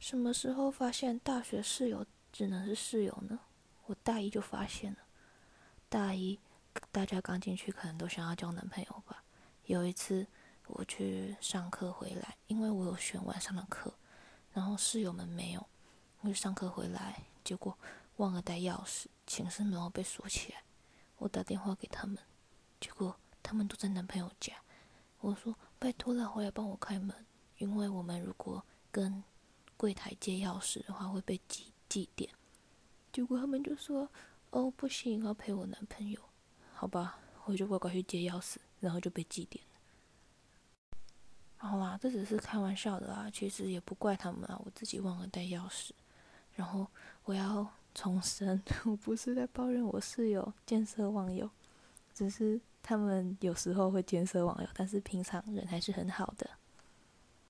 什么时候发现大学室友只能是室友呢？我大一就发现了。大一大家刚进去，可能都想要交男朋友吧。有一次我去上课回来，因为我有选晚上的课，然后室友们没有。我就上课回来，结果忘了带钥匙，寝室门被锁起来。我打电话给他们，结果他们都在男朋友家。我说：“拜托了，回来帮我开门，因为我们如果跟柜台借钥匙的话会被记记点。”结果他们就说：“哦，不行，要陪我男朋友。”好吧，我就乖乖去借钥匙，然后就被记点了。好啦，这只是开玩笑的啊，其实也不怪他们啊，我自己忘了带钥匙。然后我要重申，我不是在抱怨我室友见色忘友，只是他们有时候会见色忘友，但是平常人还是很好的。